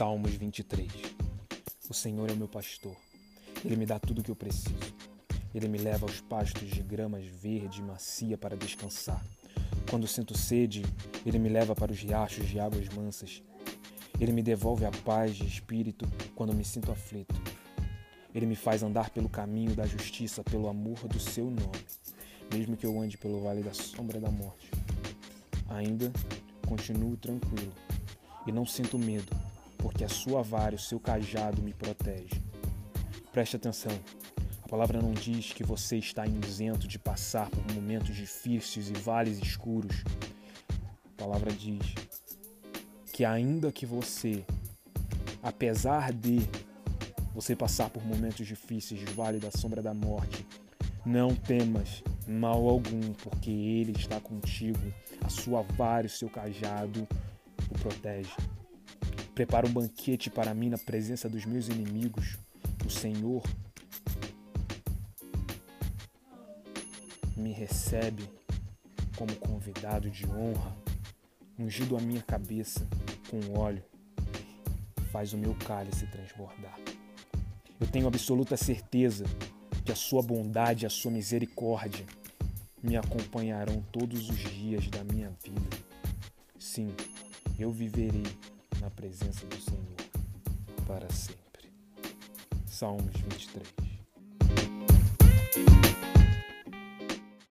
Salmos 23 O Senhor é meu pastor. Ele me dá tudo o que eu preciso. Ele me leva aos pastos de gramas verde e macia para descansar. Quando sinto sede, ele me leva para os riachos de águas mansas. Ele me devolve a paz de espírito quando me sinto aflito. Ele me faz andar pelo caminho da justiça, pelo amor do seu nome, mesmo que eu ande pelo vale da sombra da morte. Ainda continuo tranquilo e não sinto medo, porque a sua vara o seu cajado me protegem. Preste atenção. A palavra não diz que você está isento de passar por momentos difíceis e vales escuros. A palavra diz que ainda que você, apesar de você passar por momentos difíceis vale da sombra da morte, não temas mal algum, porque ele está contigo. A sua vara e o seu cajado o protege. Prepara um banquete para mim na presença dos meus inimigos. O Senhor me recebe como convidado de honra, ungido a minha cabeça com óleo, faz o meu cálice transbordar. Eu tenho absoluta certeza que a sua bondade e a sua misericórdia me acompanharão todos os dias da minha vida. Sim, eu viverei na presença do Senhor para sempre. Salmos 23